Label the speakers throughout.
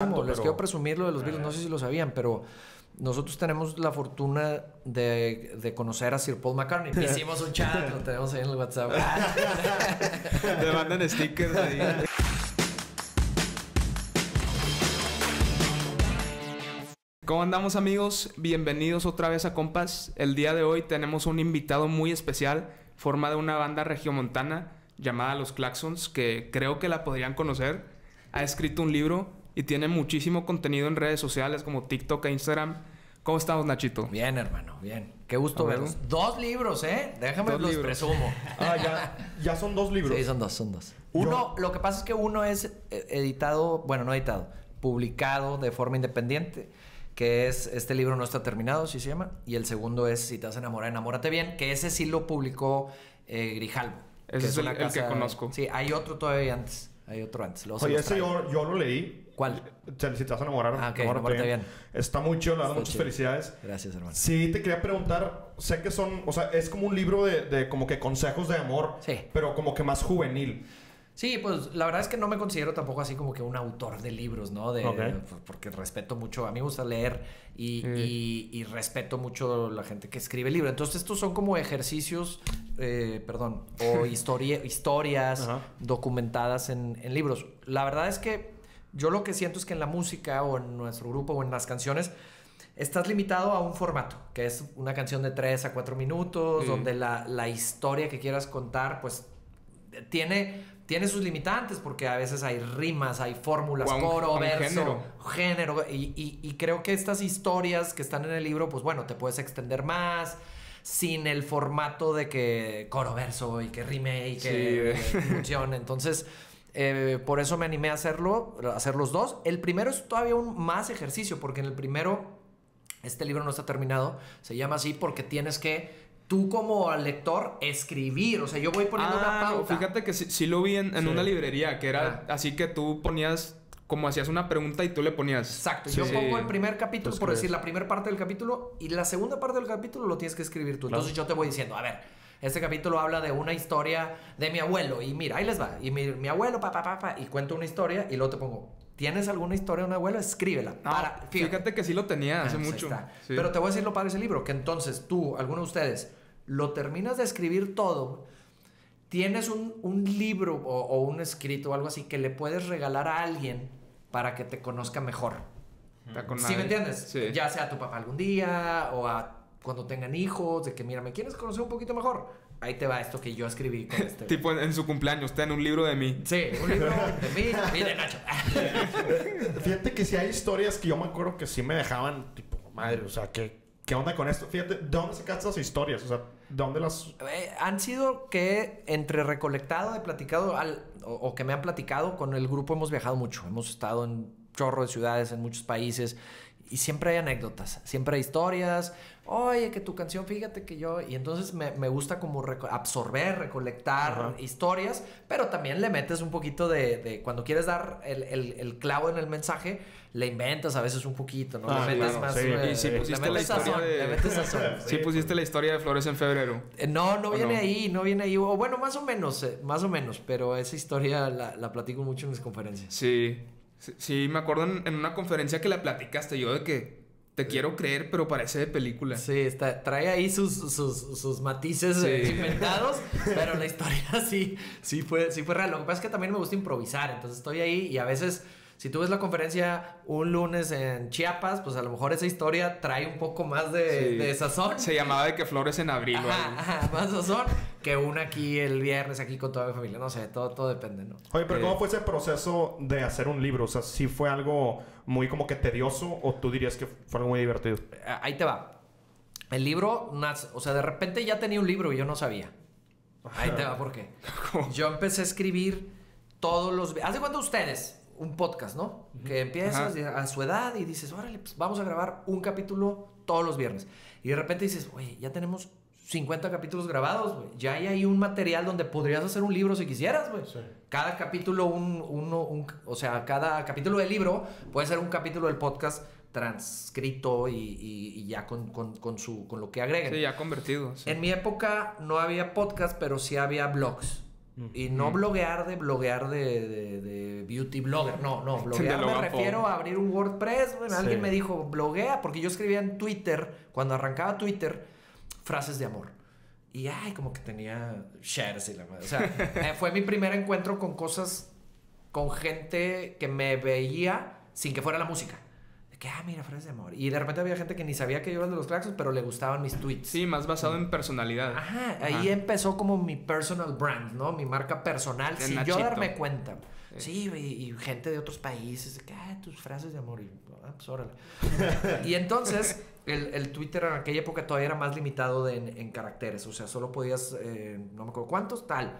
Speaker 1: Les
Speaker 2: pero-
Speaker 1: quiero presumir lo de los Beatles, no sé si lo sabían, pero nosotros tenemos la fortuna de, de conocer a Sir Paul McCartney. Hicimos un chat, lo tenemos ahí en el WhatsApp.
Speaker 3: Te mandan stickers ahí. ¿Cómo andamos amigos? Bienvenidos otra vez a Compas. El día de hoy tenemos un invitado muy especial, forma de una banda regiomontana llamada Los Claxons, que creo que la podrían conocer. Ha escrito un libro y tiene muchísimo contenido en redes sociales como TikTok e Instagram. ¿Cómo estamos, Nachito?
Speaker 1: Bien, hermano, bien. Qué gusto verlos. Dos libros, ¿eh? Déjame
Speaker 3: Dos
Speaker 1: los
Speaker 3: libros.
Speaker 1: presumo.
Speaker 2: Ah, ya, ya son dos libros.
Speaker 1: Sí, son dos, son dos. Uno, lo que pasa es que uno es eh, editado, bueno, no editado, publicado de forma independiente, que es este libro no está terminado, así se llama, y el segundo es Si te vas a enamorar, enamórate bien, que ese sí lo publicó eh, Grijalvo.
Speaker 3: Ese
Speaker 1: que
Speaker 3: es el-
Speaker 1: una
Speaker 3: el que conozco.
Speaker 1: Sí, hay otro todavía antes, hay otro antes.
Speaker 2: Oye, ese yo, yo lo leí.
Speaker 1: ¿Cuál?
Speaker 2: Si te vas a enamorar,
Speaker 1: Ah, ok,
Speaker 2: enamórate
Speaker 1: bien.
Speaker 2: Está muy chido,
Speaker 1: Está
Speaker 2: muchas
Speaker 1: chido.
Speaker 2: felicidades.
Speaker 1: Gracias, hermano.
Speaker 2: Sí, te quería preguntar, sé que son, o sea, es como un libro de, de como que consejos de amor,
Speaker 1: Sí.
Speaker 2: pero como que más juvenil.
Speaker 1: Sí, pues la verdad es que no me considero tampoco así como que un autor de libros, ¿no? De, Porque respeto mucho, a mí me gusta leer y,
Speaker 3: Mm.
Speaker 1: y- y respeto mucho la gente que escribe libros. Entonces estos son como ejercicios, eh, perdón, o historia- historias documentadas en, en libros. La verdad es que yo lo que siento es que en la música o en nuestro grupo o en las canciones estás limitado a un formato, que es una canción de 3 a 4 minutos,
Speaker 3: Sí.
Speaker 1: donde la, la historia que quieras contar, pues tiene, tiene sus limitantes, porque a veces hay rimas, hay fórmulas, coro, verso,
Speaker 3: género.
Speaker 1: género, y, y- y creo que estas historias que están en el libro, pues bueno, te puedes extender más. Sin el formato de que coro verso y que rime y que
Speaker 3: Sí.
Speaker 1: funcione. Entonces, eh, por eso me animé a hacerlo, a hacer los dos. El primero es todavía un más ejercicio, porque en el primero, este libro no está terminado, se llama así porque tienes que, tú como lector, escribir. O sea, yo voy poniendo una
Speaker 3: Ah, no,
Speaker 1: pauta.
Speaker 3: fíjate que sí, sí lo vi en, en
Speaker 2: Sí.
Speaker 3: una librería, que era
Speaker 1: Ah.
Speaker 3: así que tú ponías, como hacías una pregunta y tú le ponías.
Speaker 1: Exacto,
Speaker 3: Sí.
Speaker 1: yo pongo el primer capítulo, por decir la primera parte del capítulo, y la segunda parte del capítulo lo tienes que escribir tú.
Speaker 2: Claro.
Speaker 1: Entonces yo te voy diciendo, a ver, este capítulo habla de una historia de mi abuelo, y mira, ahí les va, y mi, mi abuelo, papá, papá, y cuento una historia, y luego te pongo, ¿tienes alguna historia de un abuelo? Escríbela. Para,
Speaker 3: fíjate. que sí lo tenía hace
Speaker 1: Ah, pues
Speaker 3: mucho. Sí.
Speaker 1: Pero te voy a decir lo padre de ese libro, que entonces tú, alguno de ustedes, lo terminas de escribir todo, tienes un, un libro o, o un escrito o algo así que le puedes regalar a alguien para que te conozca mejor. ¿Sí me entiendes?
Speaker 3: Sí.
Speaker 1: Ya sea a tu papá algún día o a cuando tengan hijos, de que mira, ¿me quieres conocer un poquito mejor? Ahí te va esto que yo escribí con este.
Speaker 3: Tipo en, en su cumpleaños, ten un libro de mí.
Speaker 1: Sí, un libro de mí y de Nacho.
Speaker 2: Fíjate que si hay historias que yo me acuerdo que sí me dejaban, tipo, madre, o sea, ¿qué, qué onda con esto? Fíjate, ¿de dónde sacaste esas historias? O sea, ¿de dónde las...?
Speaker 1: Eh, han sido que entre recolectado, he platicado, al- o, o que me han platicado, con el grupo hemos viajado mucho. Hemos estado en chorro de ciudades, en muchos países, y siempre hay anécdotas, siempre hay historias. Oye, que tu canción, fíjate que yo. Y entonces me, me gusta como reco- absorber, recolectar
Speaker 2: Ajá.
Speaker 1: historias, pero también le metes un poquito de. de- cuando quieres dar el, el- el clavo en el mensaje, le inventas a veces un poquito, ¿no?
Speaker 2: Ah,
Speaker 1: le metes
Speaker 2: claro,
Speaker 1: más.
Speaker 2: sí.
Speaker 1: eh,
Speaker 3: Y si pusiste la
Speaker 1: metes
Speaker 3: historia
Speaker 1: sazón,
Speaker 3: de-
Speaker 1: le metes sazón.
Speaker 3: Sí,
Speaker 2: Sí,
Speaker 3: pusiste la historia de Flores en febrero.
Speaker 1: Eh, No, no
Speaker 3: ¿O
Speaker 1: viene
Speaker 3: no?
Speaker 1: ahí, no viene ahí. O bueno, más o menos, eh, más o menos. Pero esa historia la, la platico mucho en mis conferencias.
Speaker 3: Sí. Sí, sí, me acuerdo en, en una conferencia que la platicaste yo de que te quiero creer, pero parece de película.
Speaker 1: Sí, está, trae ahí sus, sus, sus matices
Speaker 3: Sí.
Speaker 1: eh, inventados, pero la historia sí, sí, fue, sí fue real. Lo que pasa es que también me gusta improvisar, entonces estoy ahí y a veces, si tú ves la conferencia un lunes en Chiapas, pues a lo mejor esa historia trae un poco más de,
Speaker 3: Sí.
Speaker 1: de sazón.
Speaker 3: Se llamaba de que Flores en abril.
Speaker 1: Ajá, más sazón que una aquí el viernes, aquí con toda mi familia. No sé, todo, todo depende, ¿no?
Speaker 2: Oye, pero
Speaker 3: Eh.
Speaker 2: ¿cómo fue ese proceso de hacer un libro? O sea, ¿sí fue algo muy como que tedioso o tú dirías que fue algo muy divertido?
Speaker 1: Ah, Ahí te va. El libro, o sea, de repente ya tenía un libro y yo no sabía. Ahí te va, ¿por qué? Yo empecé a escribir todos los... ¿Hace cuánto ustedes? Un podcast, ¿no? Que empiezas
Speaker 3: Ajá.
Speaker 1: a su edad y dices, órale, pues vamos a grabar un capítulo todos los viernes. Y de repente dices, oye, ya tenemos 50 capítulos grabados, güey. Ya hay ahí un material donde podrías hacer un libro si quisieras, güey.
Speaker 2: Sí.
Speaker 1: Cada capítulo, un, uno, un- o sea, cada capítulo del libro puede ser un capítulo del podcast transcrito y, y- y ya con, con- con su, con lo que agreguen.
Speaker 3: Sí, ya convertido. sí.
Speaker 1: En mi época no había podcast, pero sí había blogs. Y no bloguear de bloguear de, de- de beauty blogger. No, no. Bloguear me refiero a abrir un WordPress. Alguien
Speaker 2: Sí.
Speaker 1: me dijo, bloguea, porque yo escribía en Twitter, cuando arrancaba Twitter, frases de amor. Y ay, como que tenía shares y la madre. O sea, eh, fue mi primer encuentro con cosas, con gente que me veía sin que fuera la música. Que, ah, mira, frases de amor. Y de repente había gente que ni sabía que yo era de los Claxons, pero le gustaban mis tweets.
Speaker 3: Sí, más basado en personalidad.
Speaker 1: Ajá, ahí empezó como mi personal brand, ¿no? Mi marca personal, sin
Speaker 3: Nachito.
Speaker 1: yo darme cuenta. Sí, y, y gente de otros países, de que, ah, tus frases de amor. Y, ah, pues órale. y entonces, el, el Twitter en aquella época todavía era más limitado de- en, en caracteres. O sea, solo podías, eh, no me acuerdo cuántos, tal.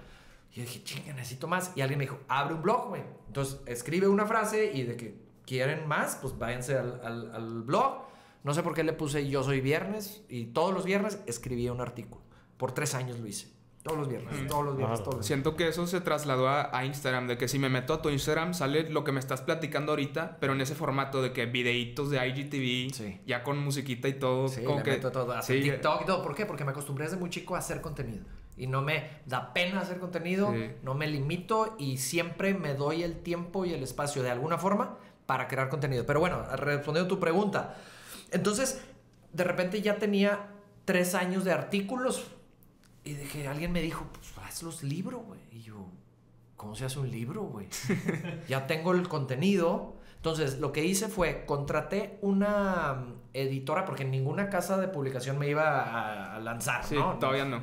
Speaker 1: Y yo dije, chinga, necesito más. Y alguien me dijo, abre un blog, güey. Entonces, escribe una frase y de que quieren más, pues váyanse al, al- al blog. No sé por qué le puse yo soy viernes y todos los viernes escribía un artículo. Por tres años lo hice. Todos los viernes, todos los viernes, todos los viernes.
Speaker 3: Siento que eso se trasladó a, a Instagram, de que si me meto a tu Instagram sale lo que me estás platicando ahorita, pero en ese formato de que videitos de IGTV,
Speaker 1: Sí.
Speaker 3: ya con musiquita y todo,
Speaker 1: Sí,
Speaker 3: como
Speaker 1: le
Speaker 3: que
Speaker 1: meto todo. Hasta
Speaker 3: sí,
Speaker 1: TikTok y todo. ¿Por qué? Porque me acostumbré desde muy chico a hacer contenido. Y no me da pena hacer contenido,
Speaker 3: Sí.
Speaker 1: no me limito y siempre me doy el tiempo y el espacio de alguna forma para crear contenido. Pero bueno, respondiendo a tu pregunta. Entonces, de repente ya tenía tres años de artículos y de que alguien me dijo, pues haz los libros, güey. Y yo, ¿cómo se hace un libro, güey? ya tengo el contenido. Entonces, lo que hice fue, contraté una mm, editora, porque ninguna casa de publicación me iba a, lanzar,
Speaker 3: Sí,
Speaker 1: ¿no?
Speaker 3: todavía no.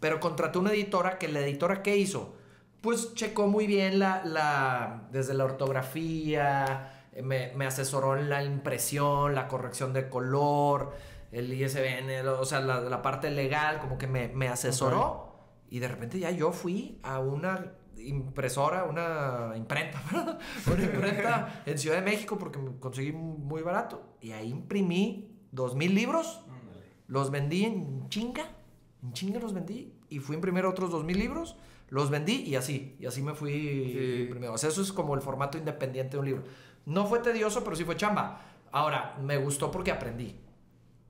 Speaker 1: Pero contraté una editora que la editora, ¿qué hizo? Pues checó muy bien la, la desde la ortografía, eh, me, me asesoró en la impresión, la corrección de color, el ISBN, el- o sea, la, la parte legal, como que me, me asesoró. Y de repente ya yo fui a una impresora, una imprenta, una imprenta en Ciudad de México porque me conseguí muy barato. Y ahí imprimí dos mil libros, los vendí en chinga, en chinga los vendí. Y fui a imprimir otros dos mil libros, los vendí y así, y así me fui
Speaker 3: Sí.
Speaker 1: imprimiendo. O sea, eso es como el formato independiente de un libro. No fue tedioso, pero sí fue chamba. Ahora, me gustó porque aprendí.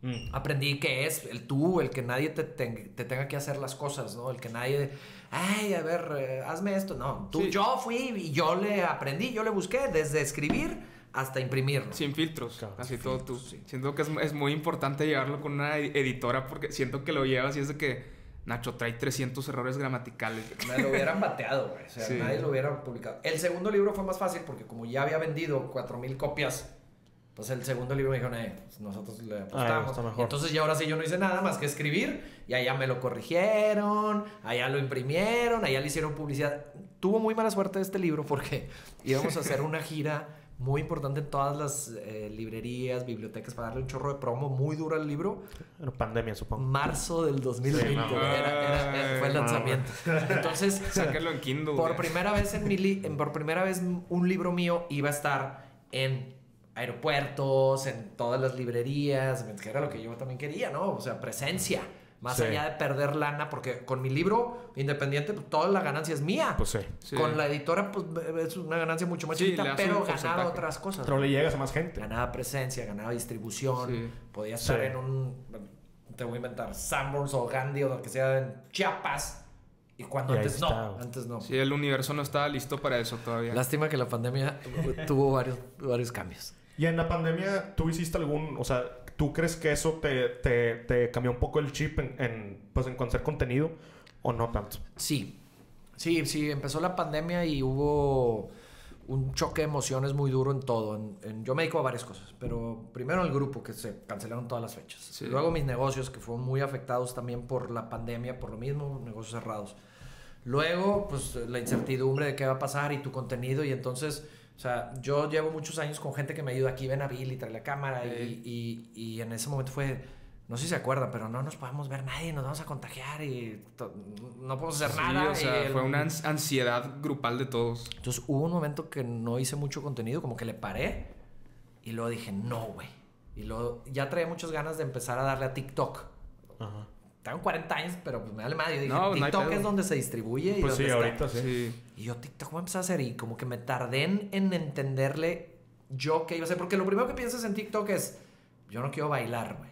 Speaker 2: Mm.
Speaker 1: Aprendí que es el tú, el que nadie te, te tenga que hacer las cosas, ¿no? El que nadie, ay, a ver, eh, hazme esto. No, tú,
Speaker 3: Sí.
Speaker 1: yo fui y yo le aprendí, yo le busqué desde escribir hasta imprimir.
Speaker 3: Sin filtros,
Speaker 2: Claro,
Speaker 3: así
Speaker 1: sin
Speaker 3: todo
Speaker 1: filtros,
Speaker 3: tú.
Speaker 1: sí.
Speaker 3: Siento que es, es muy importante llevarlo con una ed- editora porque siento que lo llevas y es de que Nacho trae 300 errores gramaticales.
Speaker 1: Me lo hubieran bateado, güey. O sea,
Speaker 3: Sí.
Speaker 1: nadie lo hubiera publicado. El segundo libro fue más fácil porque como ya había vendido 4000 copias, pues el segundo libro me dijeron, eh, pues nosotros le apostamos.
Speaker 2: está mejor.
Speaker 1: Entonces ya ahora sí yo no hice nada más que escribir y allá me lo corrigieron, allá lo imprimieron, allá le hicieron publicidad. Tuvo muy mala suerte este libro porque íbamos a hacer una gira muy importante en todas las eh, librerías, bibliotecas para darle un chorro de promo muy duro al libro.
Speaker 2: Era pandemia, supongo.
Speaker 1: Marzo del 2020
Speaker 2: Sí, no.
Speaker 1: era- era- era- fue el
Speaker 2: No,
Speaker 1: lanzamiento. Entonces,
Speaker 3: Sáquenlo en Kindle.
Speaker 1: por primera vez en mi li- en- por primera vez un libro mío iba a estar en aeropuertos, en todas las librerías, que era lo que yo también quería, ¿no? O sea, presencia. Más
Speaker 2: Sí.
Speaker 1: allá de perder lana, porque con mi libro independiente, pues, toda la ganancia es mía.
Speaker 2: Pues sí.
Speaker 3: Sí.
Speaker 1: Con la editora, pues es una ganancia mucho más
Speaker 3: Sí,
Speaker 1: chiquita, pero ganaba otras cosas.
Speaker 2: Pero le llegas a más gente.
Speaker 1: Ganaba presencia, ganaba distribución,
Speaker 3: Sí.
Speaker 1: podía estar
Speaker 2: Sí.
Speaker 1: en un, te voy a inventar, Sanborns o Gandhi o lo que sea en Chiapas. Y cuando
Speaker 2: Y
Speaker 1: antes no,
Speaker 2: está,
Speaker 1: antes no.
Speaker 3: Sí, el universo no estaba listo para eso todavía.
Speaker 1: Lástima que la pandemia tuvo varios, varios cambios.
Speaker 2: Y en la pandemia, ¿tú hiciste algún, o sea, ¿tú crees que eso te, te, te cambió un poco el chip en, en, pues, en hacer contenido o no tanto?
Speaker 1: Sí, sí, sí, empezó la pandemia y hubo un choque de emociones muy duro en todo. En- en- yo me dedico a varias cosas, pero primero el grupo, que se cancelaron todas las fechas.
Speaker 3: Sí.
Speaker 1: Luego mis negocios, que fueron muy afectados también por la pandemia, por lo mismo, negocios cerrados. Luego, pues la incertidumbre de qué va a pasar y tu contenido. Y entonces, o sea, yo llevo muchos años con gente que me ayuda aquí, ven a Bill y trae la cámara.
Speaker 3: Ey.
Speaker 1: Y, y, y en ese momento fue, no sé si se acuerdan, pero no nos podemos ver nadie, nos vamos a contagiar y no podemos hacer
Speaker 3: Sí,
Speaker 1: nada.
Speaker 3: o sea,
Speaker 1: el-
Speaker 3: fue una ans- ansiedad grupal de todos.
Speaker 1: Entonces hubo un momento que no hice mucho contenido, como que le paré y luego dije, no, güey. Y luego ya traía muchas ganas de empezar a darle a TikTok.
Speaker 2: Ajá.
Speaker 1: Tengo 40 años, pero pues me vale madre. Yo dije,
Speaker 3: No, hay
Speaker 1: TikTok es donde se distribuye y
Speaker 2: Pues sí,
Speaker 1: donde está.
Speaker 2: ahorita. Sí.
Speaker 1: Y yo, TikTok, voy a empezar a hacer. Y como que me tardé en, en entenderle yo qué iba a hacer. Porque lo primero que piensas en TikTok es, yo no quiero bailar, güey.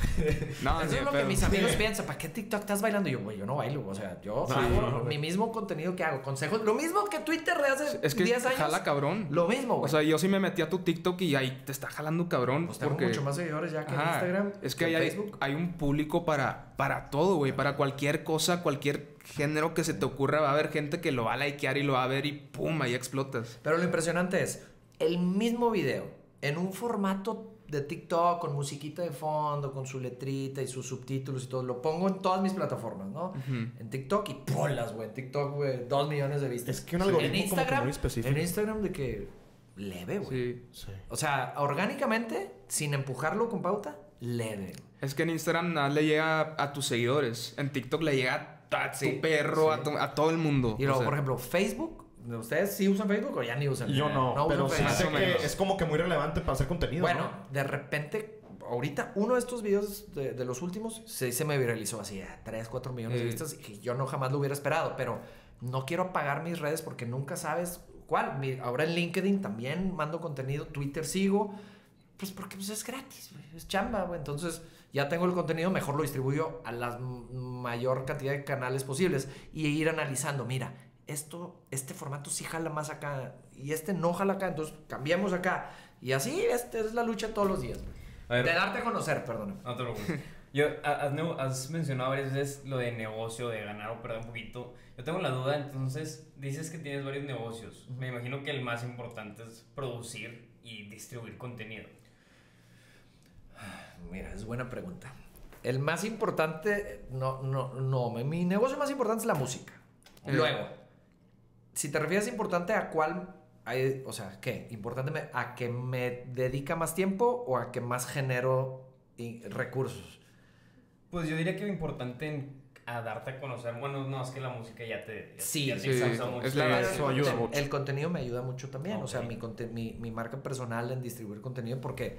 Speaker 3: No,
Speaker 1: Eso es lo que mis amigos piensan. ¿Para qué TikTok estás bailando? Y yo, güey, yo no bailo. O sea, yo
Speaker 2: Sí,
Speaker 1: hago
Speaker 2: no,
Speaker 1: mi mismo contenido que hago. Consejos. Lo mismo que Twitter de hace
Speaker 3: Es que
Speaker 1: 10 años.
Speaker 3: jala cabrón.
Speaker 1: Lo mismo,
Speaker 3: O
Speaker 1: güey.
Speaker 3: sea, yo sí me metí a tu TikTok y ahí te está jalando cabrón.
Speaker 1: pues tengo
Speaker 3: porque...
Speaker 1: mucho más seguidores ya que en
Speaker 3: Ajá.
Speaker 1: Instagram.
Speaker 3: Es que
Speaker 1: en
Speaker 3: ahí hay,
Speaker 1: Facebook.
Speaker 3: hay un público para, para todo, güey. Para cualquier cosa, cualquier género que se te ocurra, va a haber gente que lo va a likear y lo va a ver y pum, ahí explotas.
Speaker 1: Pero lo impresionante es, el mismo video, en un formato de TikTok, con musiquita de fondo, con su letrita y sus subtítulos y todo, lo pongo en todas mis plataformas, ¿no? En TikTok y polas, güey. En TikTok, güey, dos millones de vistas.
Speaker 2: Es que un algoritmo
Speaker 1: en
Speaker 2: como que
Speaker 1: Instagram,
Speaker 2: muy específico.
Speaker 1: En Instagram de que leve, güey.
Speaker 3: Sí.
Speaker 2: Sí.
Speaker 1: O sea, orgánicamente, sin empujarlo con pauta, leve.
Speaker 3: Es que en Instagram nada le llega a tus seguidores. En TikTok le llega a tu
Speaker 1: Sí,
Speaker 3: perro,
Speaker 1: sí.
Speaker 3: a, tu- a todo el mundo.
Speaker 1: Y luego,
Speaker 3: O sea,
Speaker 1: por ejemplo, Facebook. ¿Ustedes sí usan Facebook o ya ni usan?
Speaker 2: Yo no, pero
Speaker 1: usan
Speaker 2: sí
Speaker 1: Facebook.
Speaker 2: sé que es como que muy relevante para hacer contenido.
Speaker 1: Bueno,
Speaker 2: ¿no?
Speaker 1: de repente, ahorita uno de estos videos de, de los últimos se, se me viralizó así a 3, 4 millones de vistas y yo no jamás lo hubiera esperado, pero no quiero apagar mis redes porque nunca sabes cuál. Mi- ahora en LinkedIn también mando contenido, Twitter sigo, pues porque pues, es gratis, es chamba, güey. Entonces ya tengo el contenido, mejor lo distribuyo a la mayor cantidad de canales posibles y ir analizando, mira, esto, este formato sí jala más acá y este no jala acá, entonces cambiamos acá. Y así esta es la lucha todos los días. güey.
Speaker 4: A ver.
Speaker 1: De darte a conocer, perdón.
Speaker 4: No te preocupes. Yo, ha- has, mencionado varias veces lo de negocio, de ganar o perder un poquito. Yo tengo la duda, entonces, dices que tienes varios negocios. Me imagino que el más importante es producir y distribuir contenido.
Speaker 1: Mira, es buena pregunta. El más importante, no, no, no, mi negocio más importante es la música. Luego, si te refieres importante a cuál, hay- o sea, ¿qué? Importante a que me dedica más tiempo o a que más genero recursos.
Speaker 4: Pues yo diría que lo importante en a darte a conocer, bueno, no, es que la música ya te... ya-
Speaker 1: Sí,
Speaker 4: ya te
Speaker 3: sí,
Speaker 4: mucho.
Speaker 3: es la
Speaker 2: Eso ayuda mucho.
Speaker 1: El contenido me ayuda mucho también. O sea, mi, mi, mi marca personal en distribuir contenido porque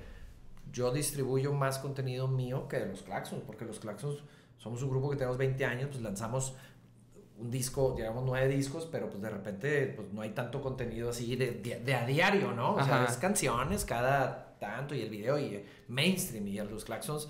Speaker 1: yo distribuyo más contenido mío que de los Claxons. Porque los Claxons somos un grupo que tenemos 20 años, pues lanzamos un disco, digamos nueve discos, pero pues de repente pues no hay tanto contenido así de, de- de a diario, ¿no? O sea,
Speaker 3: Ajá.
Speaker 1: es canciones cada tanto y el video y mainstream y a los Claxons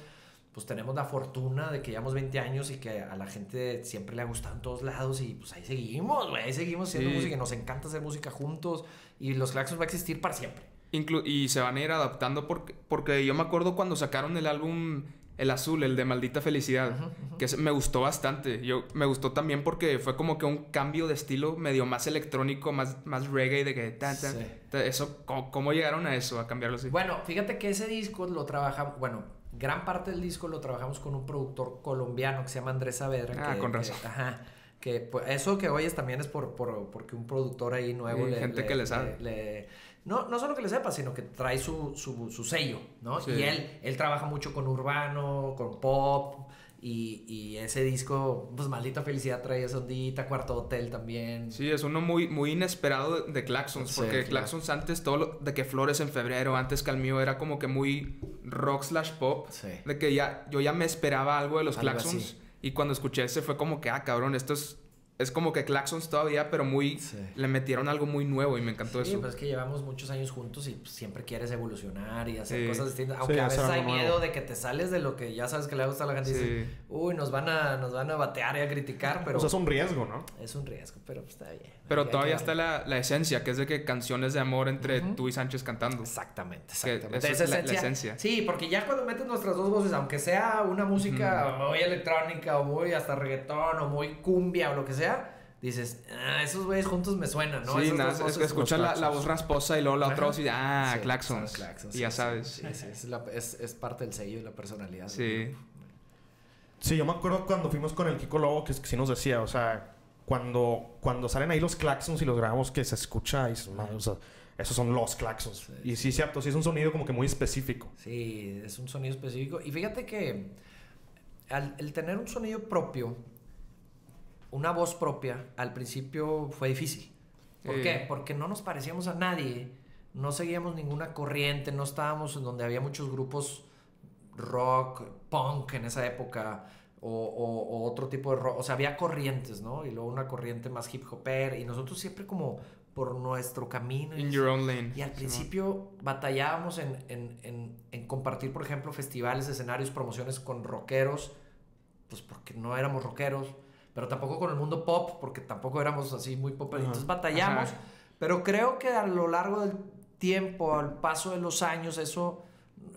Speaker 1: pues tenemos la fortuna de que llevamos 20 años y que a la gente siempre le ha gustado en todos lados y pues ahí seguimos, güey, ahí seguimos haciendo
Speaker 3: Sí.
Speaker 1: música y nos encanta hacer música juntos y los Claxons va a existir para siempre.
Speaker 3: Inclu- y se van a ir adaptando porque, porque yo me acuerdo cuando sacaron el álbum El Azul, el de Maldita Felicidad, que me gustó bastante. Yo, me gustó también porque fue como que un cambio de estilo medio más electrónico, más, más reggae, de que... tan, tan.
Speaker 1: Sí.
Speaker 3: Ta- Eso, ¿cómo, cómo llegaron a eso, a cambiarlo así?
Speaker 1: Bueno, fíjate que ese disco lo trabajamos, bueno, gran parte del disco lo trabajamos con un productor colombiano que se llama Andrés Saavedra.
Speaker 3: Ah,
Speaker 1: que,
Speaker 3: con
Speaker 1: que-
Speaker 3: razón.
Speaker 1: ajá, que pues, eso que oyes también es por, por- porque un productor ahí nuevo
Speaker 3: Sí, gente que le sabe.
Speaker 1: le- no, no solo que le sepa, sino que trae su, su, su sello, ¿no?
Speaker 3: Sí.
Speaker 1: Y él, él trabaja mucho con urbano, con pop. Y, y ese disco, pues maldita felicidad trae esa ondita, cuarto hotel también.
Speaker 3: Sí, es uno muy, muy inesperado de, de Claxons,
Speaker 1: Sí,
Speaker 3: porque
Speaker 1: claro.
Speaker 3: Claxons antes, todo lo, de que Flores en febrero, antes que el mío, era como que muy rock slash pop,
Speaker 1: Sí.
Speaker 3: de que ya, yo ya me esperaba algo de los
Speaker 1: Algo
Speaker 3: Claxons,
Speaker 1: así.
Speaker 3: y cuando escuché ese fue como que, ah, cabrón, esto es, es como que Claxons todavía, pero muy,
Speaker 1: Sí.
Speaker 3: le metieron algo muy nuevo y me encantó
Speaker 1: Sí,
Speaker 3: eso.
Speaker 1: pues es que llevamos muchos años juntos y pues, siempre quieres evolucionar y hacer
Speaker 3: Sí.
Speaker 1: cosas distintas. Aunque a veces hay miedo de que te sales de lo que ya sabes que le gusta a la gente y
Speaker 3: Sí.
Speaker 1: dices, uy, nos van a, nos van a batear y a criticar, pero
Speaker 2: O sea, es un riesgo, ¿no?
Speaker 1: es un riesgo, pero pues, está bien.
Speaker 3: Pero todavía está la, la esencia, que es de que canciones de amor entre tú y Sánchez cantando.
Speaker 1: Exactamente, exactamente. Esa
Speaker 3: es la- la esencia.
Speaker 1: Sí, porque ya cuando metes nuestras dos voces, aunque sea una música muy electrónica o muy hasta reggaetón o muy cumbia o lo que sea, dices, ah, esos güeyes juntos me suenan, ¿no?
Speaker 3: sí, nada,
Speaker 1: dos
Speaker 3: es que escuchas la, voz rasposa y luego la otra voz y ah,
Speaker 1: Sí,
Speaker 3: Claxons. y ya
Speaker 1: sí,
Speaker 3: sabes.
Speaker 1: Sí, sí, es, la- es- es parte del sello y la personalidad.
Speaker 3: Sí.
Speaker 2: Sí, yo me acuerdo cuando fuimos con el Kiko Lobo, que, es que sí nos decía, o sea, cuando, cuando salen ahí los claxons y los grabamos, que se escucha, y dices, "Madre, o sea, esos son los claxons.
Speaker 1: Sí.
Speaker 2: Y sí, cierto, sí es un sonido como que muy específico.
Speaker 1: Sí, es un sonido específico. Y fíjate que al el tener un sonido propio, una voz propia, al principio fue difícil. ¿Por
Speaker 3: Sí.
Speaker 1: qué? Porque no nos parecíamos a nadie, no seguíamos ninguna corriente, no estábamos en donde había muchos grupos rock, punk en esa época, o, o- o otro tipo de rock. O sea, había corrientes, ¿no? Y luego una corriente más hip hopper, y nosotros siempre como por nuestro camino.
Speaker 3: In your own lane.
Speaker 1: Y al principio batallábamos en, en- en- en compartir, por ejemplo, festivales, escenarios, promociones con rockeros, pues porque no éramos rockeros, pero tampoco con el mundo pop, porque tampoco éramos así muy pop. Entonces batallamos,
Speaker 3: Ajá.
Speaker 1: pero creo que a lo largo del tiempo, al paso de los años, eso,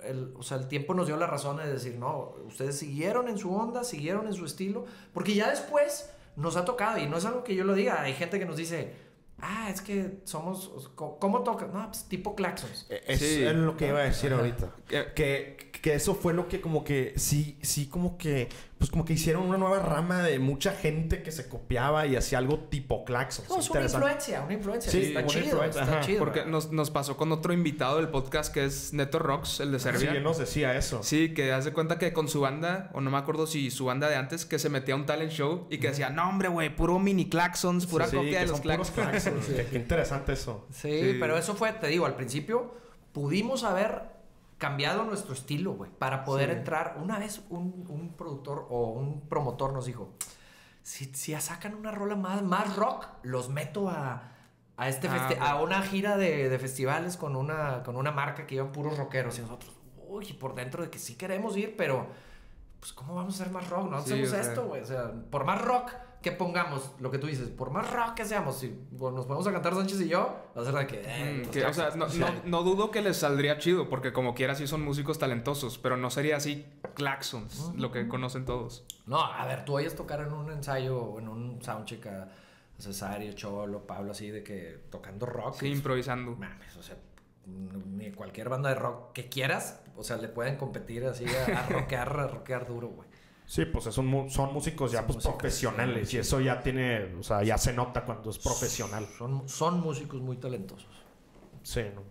Speaker 1: el, o sea, el tiempo nos dio la razón de decir, no, ustedes siguieron en su onda, siguieron en su estilo, porque ya después nos ha tocado, y no es algo que yo lo diga, hay gente que nos dice, ah, es que somos, ¿cómo, cómo toca? No, pues tipo claxons.
Speaker 2: Es,
Speaker 3: Sí.
Speaker 2: es lo que iba a decir ahorita.
Speaker 3: Que-
Speaker 2: Que, que eso fue lo que como que sí, sí como que, pues como que hicieron una nueva rama de mucha gente que se copiaba y hacía algo tipo claxon.
Speaker 1: No, es una influencia, una influencia.
Speaker 2: Sí,
Speaker 1: está
Speaker 2: una
Speaker 1: chido,
Speaker 2: influencia,
Speaker 1: está chido.
Speaker 3: Porque nos, nos pasó con otro invitado del podcast que es Neto Rocks, el de
Speaker 2: Sí,
Speaker 3: Serbia.
Speaker 2: él nos decía eso.
Speaker 3: Sí, que hace cuenta que con su banda, o no me acuerdo si su banda de antes, que se metía a un talent show y que decía, no hombre, güey, puro mini claxons, pura
Speaker 2: Sí,
Speaker 3: copia
Speaker 2: que
Speaker 3: de los claxons.
Speaker 2: Qué- Qué interesante eso.
Speaker 1: Sí,
Speaker 3: Sí.
Speaker 1: pero eso fue, te digo, al principio pudimos haber cambiado nuestro estilo, güey, para poder entrar. Una vez un, un productor o un promotor nos dijo, si, si sacan una rola más, más rock, los meto a, a, este
Speaker 3: Ah,
Speaker 1: festi- a una gira de, de festivales con una, con una marca que iban puros rockeros y nosotros, uy, por dentro de que sí queremos ir, pero pues ¿cómo vamos a hacer más rock? No
Speaker 3: Sí,
Speaker 1: hacemos
Speaker 3: o sea.
Speaker 1: esto, güey. O sea, por más rock que pongamos, lo que tú dices, por más rock que seamos, si bueno, nos ponemos a cantar Sánchez y yo, va a ser de que... eh,
Speaker 3: Mm, que, o sea, no, no- no dudo que les saldría chido, porque como quiera sí son músicos talentosos, pero no sería así claxons, lo que conocen todos.
Speaker 1: No, a ver, tú oyes tocar en un ensayo o en un soundcheck a Cesario, Cholo, Pablo, así de que tocando rock.
Speaker 3: Sí,
Speaker 1: y-
Speaker 3: improvisando.
Speaker 1: Mames, o sea, ni cualquier banda de rock que quieras, o sea, le pueden competir así a, a rockear, a rockear duro, güey.
Speaker 2: Sí, pues son, músicos ya
Speaker 1: Son
Speaker 2: pues
Speaker 1: músicos,
Speaker 2: profesionales
Speaker 1: sí.
Speaker 2: y eso ya tiene, o sea, ya se nota cuando es profesional.
Speaker 1: Son, son músicos muy talentosos.
Speaker 2: Sí, ¿no?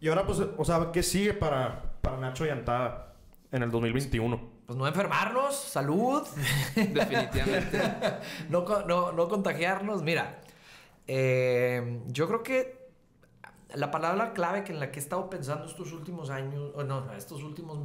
Speaker 2: Y ahora pues, o sea, ¿qué sigue para, para Nacho y Antada en el 2021?
Speaker 1: Pues no enfermarnos, salud.
Speaker 3: Definitivamente.
Speaker 1: no, no, no contagiarnos. Mira, eh, yo creo que la palabra clave que en la que he estado pensando estos últimos años, o no, estos últimos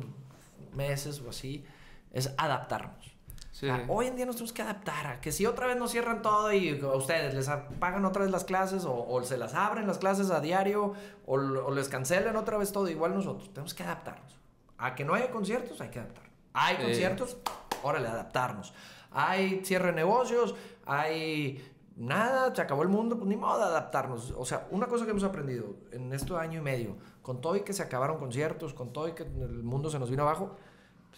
Speaker 1: meses o así, es adaptarnos.
Speaker 3: Sí.
Speaker 1: Ah, hoy en día nos tenemos que adaptar a que si otra vez nos cierran todo y a ustedes les pagan otra vez las clases o, o se las abren las clases a diario o, les cancelan otra vez todo, igual nosotros tenemos que adaptarnos. A que no haya conciertos, hay que adaptarnos. Hay
Speaker 3: Sí.
Speaker 1: conciertos, órale, adaptarnos. Hay cierre de negocios, hay nada, se acabó el mundo, pues ni modo de adaptarnos. O sea, una cosa que hemos aprendido en este año y medio, con todo y que se acabaron conciertos, con todo y que el mundo se nos vino abajo,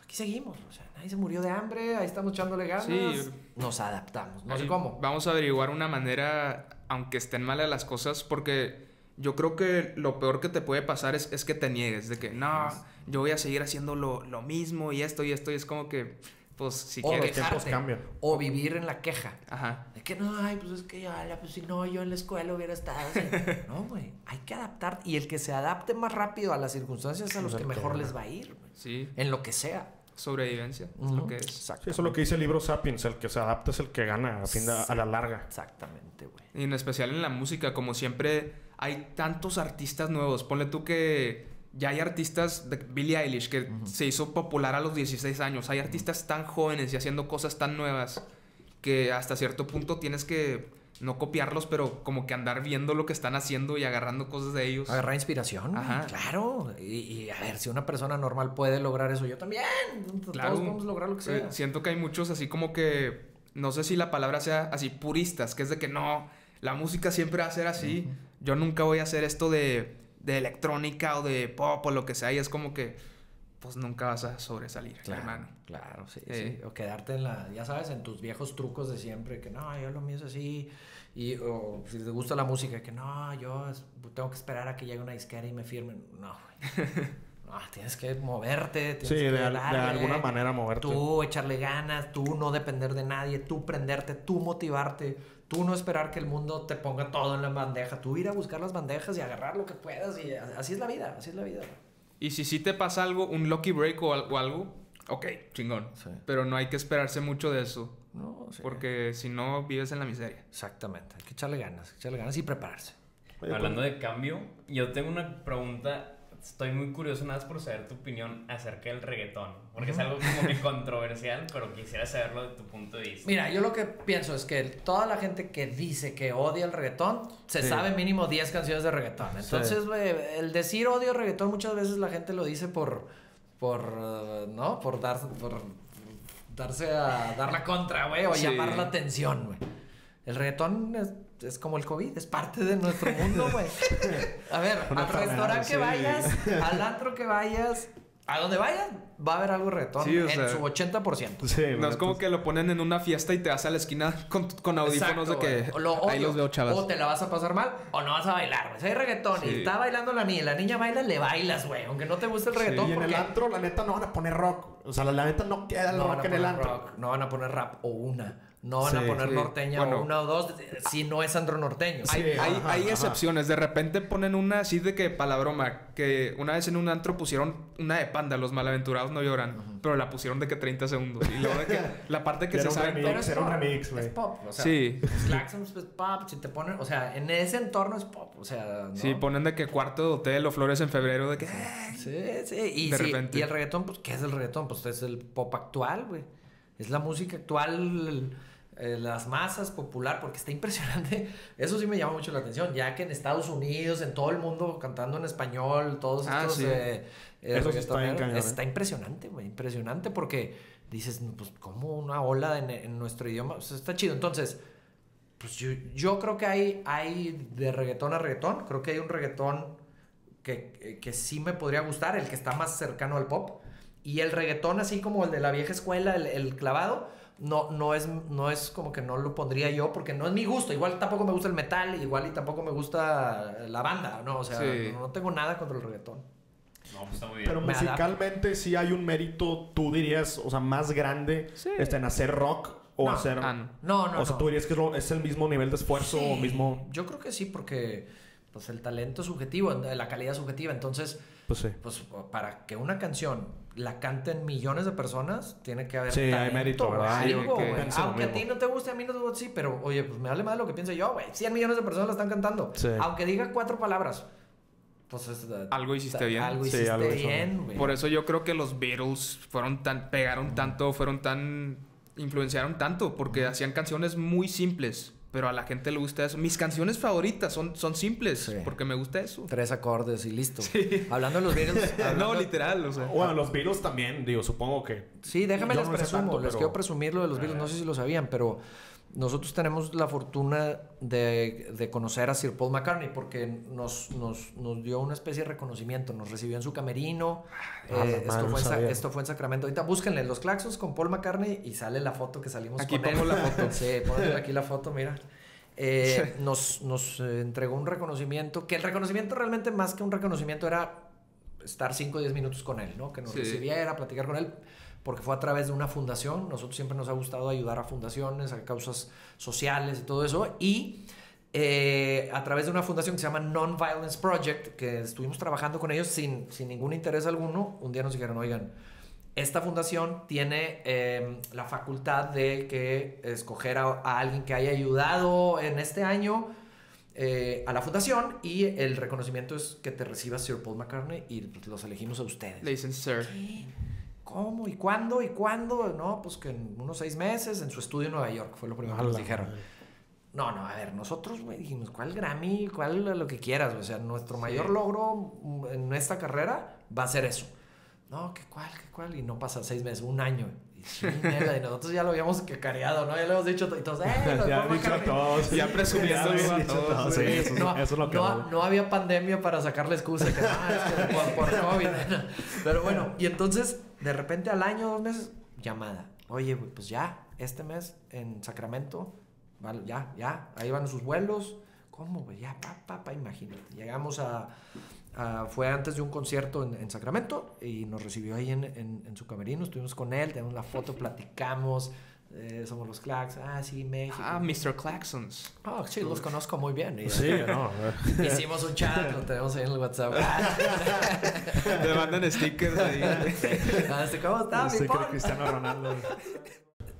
Speaker 1: aquí seguimos. O sea, nadie se murió de hambre, ahí estamos echándole ganas.
Speaker 3: Sí.
Speaker 1: Nos adaptamos, no sé cómo.
Speaker 3: Vamos a averiguar una manera, aunque estén malas las cosas, porque yo creo que lo peor que te puede pasar es, es que te niegues, de que no, yo voy a seguir haciendo lo, lo mismo y esto y esto, y es como que, pues, si
Speaker 1: o
Speaker 3: quieres.
Speaker 2: tiempos
Speaker 1: quejarte,
Speaker 2: cambian.
Speaker 1: o vivir en la queja.
Speaker 3: Ajá.
Speaker 1: De que no, ay, pues es que ya, pues si no, yo en la escuela hubiera estado así. No, güey, hay que adaptar. Y el que se adapte más rápido a las circunstancias es a los que mejor les va a ir, güey.
Speaker 3: Sí,
Speaker 1: En lo que sea.
Speaker 3: sobrevivencia, es lo que es.
Speaker 2: Sí, eso es lo que dice el libro Sapiens, el que se adapta es el que gana a, fin de- a la larga.
Speaker 1: Exactamente, güey.
Speaker 3: Y en especial en la música, como siempre hay tantos artistas nuevos. Ponle tú que ya hay artistas de Billie Eilish que se hizo popular a los 16 años. Hay artistas tan jóvenes y haciendo cosas tan nuevas que hasta cierto punto tienes que no copiarlos, pero como que andar viendo lo que están haciendo y agarrando cosas de ellos.
Speaker 1: Agarrar inspiración.
Speaker 3: Ajá.
Speaker 1: Claro. Y, y, a ver, si una persona normal puede lograr eso, yo también.
Speaker 3: Claro.
Speaker 1: Todos podemos lograr lo que sea.
Speaker 3: Eh, Siento que hay muchos así como que, no sé si la palabra sea así, puristas, que es de que no, la música siempre va a ser así. Yo nunca voy a hacer esto de, de electrónica o de pop o lo que sea. Y es como que, pues nunca vas a sobresalir,
Speaker 1: Claro,
Speaker 3: hermano.
Speaker 1: claro, sí,
Speaker 3: Eh.
Speaker 1: sí. O quedarte en la, ya sabes, en tus viejos trucos de siempre, que no, yo lo mío es así. Y, o si te gusta la música, que no, yo tengo que esperar a que llegue una disquera y me firmen. No, güey. No, tienes que moverte. Tienes
Speaker 2: Sí,
Speaker 1: que
Speaker 2: de, de alguna manera moverte.
Speaker 1: Tú echarle ganas, tú no depender de nadie, tú prenderte, tú motivarte, tú no esperar que el mundo te ponga todo en la bandeja, tú ir a buscar las bandejas y agarrar lo que puedas y así es la vida, así es la vida.
Speaker 3: Y si sí te pasa algo, un lucky break o, al- o algo, ok, chingón.
Speaker 1: Sí.
Speaker 3: Pero no hay que esperarse mucho de eso.
Speaker 1: No, sí.
Speaker 3: Porque si no, vives en la miseria.
Speaker 1: Exactamente, hay que echarle ganas, echarle ganas y prepararse.
Speaker 2: Oye,
Speaker 4: Hablando de cambio, yo tengo una pregunta estoy muy curioso nada más por saber tu opinión acerca del reggaetón. Porque es algo como que controversial, pero quisiera saberlo de tu punto de vista.
Speaker 1: Mira, yo lo que pienso es que toda la gente que dice que odia el reggaetón, se sabe mínimo 10 canciones de reggaetón. Entonces, güey, el decir odio el reggaetón muchas veces la gente lo dice por, por, uh, ¿no? Por, dar, por darse a dar la contra, güey, o
Speaker 3: Sí.
Speaker 1: llamar la atención, güey. El reggaetón es, es como el COVID, es parte de nuestro mundo, güey. A ver, al restaurante que vayas, al antro que vayas, a donde vayas, va a haber algo de reggaetón
Speaker 3: Sí, o
Speaker 1: en
Speaker 3: sea,
Speaker 1: su 80%.
Speaker 2: Sí,
Speaker 3: No es como
Speaker 2: pues,
Speaker 3: que lo ponen en una fiesta y te vas a la esquina con, con audífonos
Speaker 1: Exacto,
Speaker 3: de que.
Speaker 1: Lo
Speaker 3: ahí los veo chavas.
Speaker 1: O te la vas a pasar mal o no vas a bailar, güey. Si hay reggaetón y está bailando la niña, la niña baila, le bailas, güey. Aunque no te guste el reggaetón,
Speaker 2: Y en el antro, la neta, no van a poner rock. O sea, la, la neta no queda el
Speaker 1: no van
Speaker 2: rock
Speaker 1: a
Speaker 2: en el
Speaker 1: poner
Speaker 2: antro.
Speaker 1: rock, no van a poner rap o una. No van
Speaker 2: Sí,
Speaker 1: a poner
Speaker 3: sí.
Speaker 1: norteña
Speaker 3: Bueno.
Speaker 1: o una o dos si no es andro norteño.
Speaker 3: Hay,
Speaker 2: Sí,
Speaker 3: hay,
Speaker 2: ajá,
Speaker 3: hay
Speaker 2: ajá.
Speaker 3: excepciones. De repente ponen una así de que para la broma. Que una vez en un antro pusieron una de panda, los malaventurados no lloran. Pero la pusieron de que 30 segundos. Y luego de que la parte que se
Speaker 2: un
Speaker 3: sabe.
Speaker 1: Pero
Speaker 2: era un
Speaker 1: pop,
Speaker 2: remix, güey.
Speaker 1: Es pop, o sea,
Speaker 3: Sí.
Speaker 1: Claxons es pop, si te ponen, o sea, en ese entorno es pop, o sea, ¿no?
Speaker 3: Sí, ponen de que cuarto de hotel o flores en febrero. De que.
Speaker 1: Sí, sí. Y,
Speaker 3: De
Speaker 1: sí,
Speaker 3: repente.
Speaker 1: y el reggaetón, pues, ¿qué es el reggaetón? Pues es el pop actual, güey. Es la música actual, eh, las masas, popular, porque está impresionante. Eso sí me llama mucho la atención, ya que en Estados Unidos, en todo el mundo, cantando en español, todos
Speaker 3: Ah,
Speaker 1: estos...
Speaker 3: sí.
Speaker 1: eh, eh,
Speaker 2: Eso está bien cañón, ¿eh?
Speaker 1: está impresionante, güey. Impresionante porque dices, pues, como una ola en, en nuestro idioma. O sea, está chido. Entonces, pues yo, yo creo que hay, hay de reggaetón a reggaetón. Creo que hay un reggaetón que, que sí me podría gustar, el que está más cercano al pop. Y el reggaetón, así como el de la vieja escuela, el, el clavado, no, no, es, no es como que no lo pondría yo, porque no es mi gusto. Igual tampoco me gusta el metal, igual y tampoco me gusta la banda, ¿no? O sea,
Speaker 3: Sí.
Speaker 1: no tengo nada contra el reggaetón.
Speaker 4: No, pues está muy bien.
Speaker 2: Pero
Speaker 1: Me adapto.
Speaker 2: musicalmente sí hay un mérito, tú dirías, o sea, más grande
Speaker 3: Sí.
Speaker 2: este, en hacer rock o
Speaker 1: No.
Speaker 2: hacer...
Speaker 3: Ah, no.
Speaker 1: No, no,
Speaker 2: o sea,
Speaker 1: no.
Speaker 2: tú dirías que es, el mismo nivel de esfuerzo o
Speaker 1: Sí,
Speaker 2: mismo...
Speaker 1: Yo creo que sí, porque pues el talento es subjetivo, la calidad es subjetiva. Entonces,
Speaker 2: Pues sí.
Speaker 1: pues para que una canción la canten millones de personas, tiene que haber
Speaker 2: Sí, hay mérito, ¿verdad?
Speaker 1: algo,
Speaker 3: Sí,
Speaker 2: pienso
Speaker 1: Aunque a ti no te guste, a mí no te guste, sí, pero oye, pues me vale más lo que piense yo, güey. 100 millones de personas la están cantando.
Speaker 2: Sí.
Speaker 1: Aunque diga cuatro palabras. Pues es, eh,
Speaker 3: Algo hiciste bien.
Speaker 1: Algo
Speaker 2: Sí,
Speaker 1: hiciste
Speaker 2: algo
Speaker 1: bien, güey.
Speaker 3: Por eso yo creo que los Beatles fueron tan, pegaron tanto, fueron tan, influenciaron tanto, porque hacían canciones muy simples, pero a la gente le gusta eso. Mis canciones favoritas son, son simples,
Speaker 1: Sí.
Speaker 3: porque me gusta eso.
Speaker 1: Tres acordes y listo. Hablando de los Beatles. hablando-
Speaker 3: No, literal, o sea.
Speaker 2: Bueno, los Beatles también, digo, supongo que...
Speaker 1: Sí, déjame les
Speaker 2: no
Speaker 1: presumo,
Speaker 2: tanto,
Speaker 1: les
Speaker 2: pero-
Speaker 1: quiero presumir lo de los Beatles, no sé si lo sabían, pero nosotros tenemos la fortuna de, de conocer a Sir Paul McCartney porque nos, nos, nos dio una especie de reconocimiento, nos recibió en su camerino,
Speaker 2: Ah,
Speaker 1: eh, esto,
Speaker 2: no
Speaker 1: fue en, esto fue en Sacramento. Ahorita búsquenle los Claxons con Paul McCartney y sale la foto que salimos
Speaker 3: Aquí
Speaker 1: con él.
Speaker 3: pongo la foto.
Speaker 1: Sí, ponle aquí la foto, mira. Eh, nos nos eh, entregó un reconocimiento, que el reconocimiento realmente más que un reconocimiento era estar 5 o 10 minutos con él, ¿no? Que nos
Speaker 3: Sí.
Speaker 1: recibiera, platicar con él, porque fue a través de una fundación. Nosotros siempre nos ha gustado ayudar a fundaciones, a causas sociales y todo eso. Y eh, a través de una fundación que se llama Non-Violence Project, que estuvimos trabajando con ellos sin, sin ningún interés alguno, un día nos dijeron, oigan, esta fundación tiene eh, la facultad de que escoger a, a alguien que haya ayudado en este año eh, a la fundación y el reconocimiento es que te reciba Sir Paul McCartney y los elegimos a ustedes.
Speaker 3: Le dicen Sir.
Speaker 1: ¿Qué? ¿Cómo? ¿Y cuándo? ¿Y cuándo? No, pues que en unos seis meses en su estudio en Nueva York fue lo primero que nos dijeron. No, no, a ver, nosotros, güey, dijimos, ¿cuál Grammy? ¿Cuál lo que quieras? O sea, nuestro mayor logro mm, en esta carrera va a ser eso. No, ¿qué cuál? ¿Qué cuál? Y no pasa seis meses, un año. Y, nosotros ya lo habíamos cacareado, ¿no? Ya le hemos dicho y todos, ¡eh!
Speaker 2: Ya dicho
Speaker 1: a
Speaker 2: todos.
Speaker 3: Ya presumiendo todos,
Speaker 2: Sí, eso, es-
Speaker 1: no,
Speaker 2: lo que...
Speaker 1: no,
Speaker 2: vale.
Speaker 1: no había pandemia para sacarle excusa que no, es que por, por COVID. Pero bueno, y entonces, de repente al año, dos meses, llamada. Oye, pues ya, este mes en Sacramento, ya, ya, ahí van sus vuelos. ¿Cómo, güey? Ya, pa, pa, pa, imagínate. Llegamos a, Fue antes de un concierto en, en Sacramento y nos recibió ahí en, en- en su camerino. Estuvimos con él, tenemos la foto, platicamos. Eh, somos los Clacks. Ah, sí, México.
Speaker 3: Ah, Mr. Claxons.
Speaker 1: Ah, sí, los conozco muy bien. Y,
Speaker 2: Sí, no.
Speaker 1: Hicimos un chat, lo tenemos ahí en el WhatsApp.
Speaker 3: Le mandan stickers ahí.
Speaker 1: Ah, este, ¿Cómo está, mi?
Speaker 2: Cristiano Ronaldo.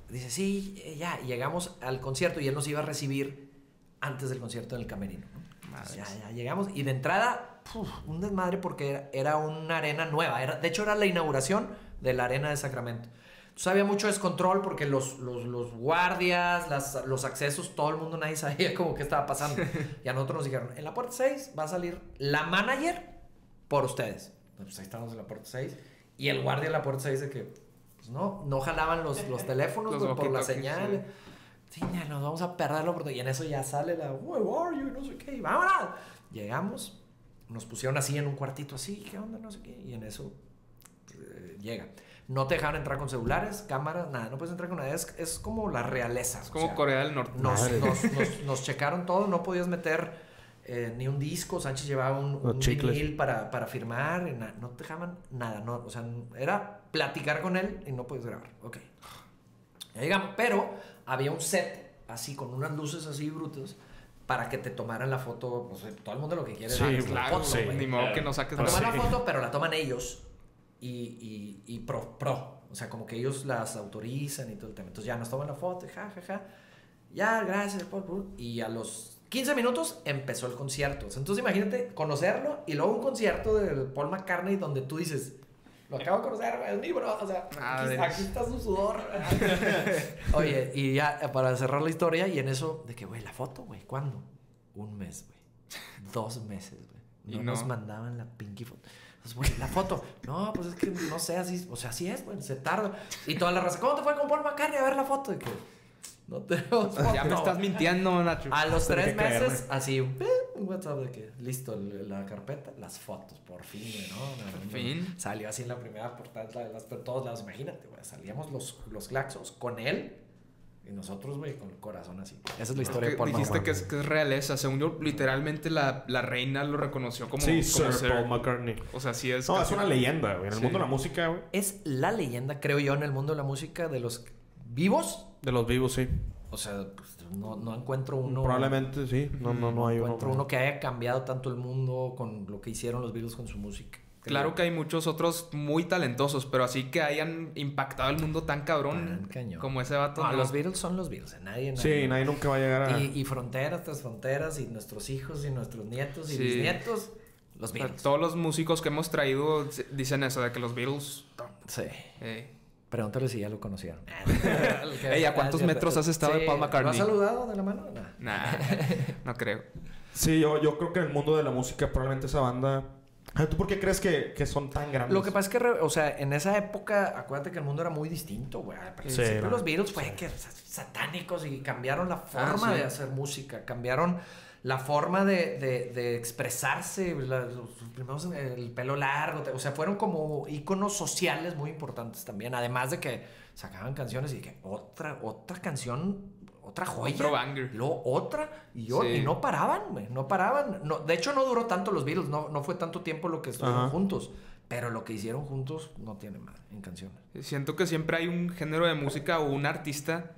Speaker 1: Dice, sí, eh, ya. Y llegamos al concierto y él nos iba a recibir antes del concierto en el camerino. ¿no?
Speaker 3: Madres.
Speaker 1: Ya, ya llegamos. Y de entrada, puf, un desmadre porque era, era una arena nueva. Era, de hecho, era la inauguración de la arena de Sacramento. Entonces había mucho descontrol porque los, los, los guardias, las- los accesos, todo el mundo, nadie sabía como qué estaba pasando. y a nosotros nos dijeron, en la puerta 6 va a salir la manager por ustedes. Pues ahí estamos en la puerta 6. Y el guardia en la puerta 6 de que, pues no, no jalaban los, los teléfonos
Speaker 3: Los
Speaker 1: por la señal. Sí, ya nos vamos a perder la oportunidad. Y en eso ya sale la, where are you? No sé qué. vámonos. Llegamos, nos pusieron así en un cuartito así, ¿qué onda? No sé qué. Y en eso eh, llega. No te dejaban entrar con celulares, cámaras, nada. No puedes entrar con nada. Es, es como la realeza.
Speaker 3: Es
Speaker 1: o
Speaker 3: como
Speaker 1: sea,
Speaker 3: Corea del Norte.
Speaker 1: nos, nos, nos- nos checaron todo, no podías meter eh, ni un disco. Sánchez llevaba un, un vinil para, para firmar, y na- no te dejaban nada. No, o sea, era platicar con él y no puedes grabar. Ok. Ya llegamos, pero había un set así con unas luces así brutas para que te tomaran la foto. Todo el mundo lo que quiere
Speaker 2: Sí,
Speaker 1: es la
Speaker 3: Claro,
Speaker 1: foto,
Speaker 2: sí.
Speaker 3: Ni modo que no saques la
Speaker 1: toman
Speaker 2: sí.
Speaker 1: la foto, pero la toman ellos y, y, y pro, pro. O sea, como que ellos las autorizan y todo el tema. Entonces ya nos toman la foto ja, ja, ja. Ya, gracias, Paul, Paul. Y a los 15 minutos empezó el concierto. Entonces imagínate conocerlo y luego un concierto de Paul McCartney donde tú dices, lo acabo de conocer, es mi bro. O sea, aquí, aquí está su sudor. Oye, y ya para cerrar la historia y en eso de que, güey, la foto, güey, ¿cuándo? Un mes, güey. Dos meses, güey. No,
Speaker 3: no.
Speaker 1: nos mandaban la pinky foto. Entonces, güey, la foto. No, pues es que no sé, así, o sea, así es, güey, se tarda. Y toda la raza, ¿cómo te fue con Paul McCartney a ver la foto? Y que, no tenemos foto.
Speaker 3: Ya me estás mintiendo, Nacho.
Speaker 1: A los tres
Speaker 2: creerme.
Speaker 1: meses, así, un pim, un WhatsApp de que, listo, la carpeta, las fotos, por fin, güey, ¿no?
Speaker 3: Por fin.
Speaker 1: Salió así en la primera portada, las, todos lados, imagínate, güey, salíamos los, los claxos con él y nosotros, güey, con el corazón así. Esa es la historia de
Speaker 3: Que
Speaker 1: Paul
Speaker 3: dijiste que es, que es realeza. Según yo, literalmente la, la reina lo reconoció como,
Speaker 2: Sí,
Speaker 3: como
Speaker 2: Sir Paul McCartney.
Speaker 3: O sea, sí es.
Speaker 2: No, es una leyenda, güey. En el
Speaker 3: Sí.
Speaker 2: mundo de la música, güey.
Speaker 1: Es la leyenda, creo yo, en el mundo de la música de los vivos.
Speaker 2: De los vivos, sí.
Speaker 1: O sea, pues, no, no encuentro uno.
Speaker 2: Probablemente sí. No, no, no hay uno.
Speaker 1: encuentro uno que haya cambiado tanto el mundo con lo que hicieron los Beatles con su música.
Speaker 3: Claro que hay muchos otros muy talentosos, pero así que hayan impactado el mundo tan cabrón
Speaker 1: cañón.
Speaker 3: como ese vato.
Speaker 1: No,
Speaker 3: no.
Speaker 1: los Beatles son los Beatles. Nadie,
Speaker 2: Sí,
Speaker 1: nadie.
Speaker 2: nadie nunca va a llegar a.
Speaker 1: Y, y fronteras tras fronteras, y nuestros hijos, y nuestros nietos, y
Speaker 3: Sí.
Speaker 1: bisnietos, los
Speaker 3: O sea,
Speaker 1: Beatles.
Speaker 3: todos los músicos que hemos traído dicen eso, de que los Beatles...
Speaker 1: Sí.
Speaker 3: eh,
Speaker 1: Pregúntale si ya lo conocieron.
Speaker 3: Ey, ¿a cuántos metros has estado de Paul
Speaker 1: ¿Lo
Speaker 3: McCartney?
Speaker 1: has saludado de la mano? Nah.
Speaker 3: nah, no creo.
Speaker 2: Sí, yo, yo creo que en el mundo de la música, probablemente esa banda. ¿Tú por qué crees que, que son tan grandes?
Speaker 1: Lo que pasa es que, re- o sea, en esa época, acuérdate que el mundo era muy distinto, güey.
Speaker 2: No.
Speaker 1: los Beatles fue que satánicos y cambiaron la forma
Speaker 3: Ah, sí.
Speaker 1: de hacer música, cambiaron la forma de, de- de expresarse, la- los primeros, el pelo largo, o sea, fueron como íconos sociales muy importantes también, además de que sacaban canciones y que otra, otra canción, otra joya.
Speaker 3: Otro banger.
Speaker 1: Luego otra, y, yo,
Speaker 3: Sí.
Speaker 1: y no paraban, güey, no paraban. No, de hecho, no duró tanto los Beatles, no, no fue tanto tiempo lo que estuvieron
Speaker 2: Ajá.
Speaker 1: juntos. Pero lo que hicieron juntos no tiene madre en canciones.
Speaker 3: Siento que siempre hay un género de música o un artista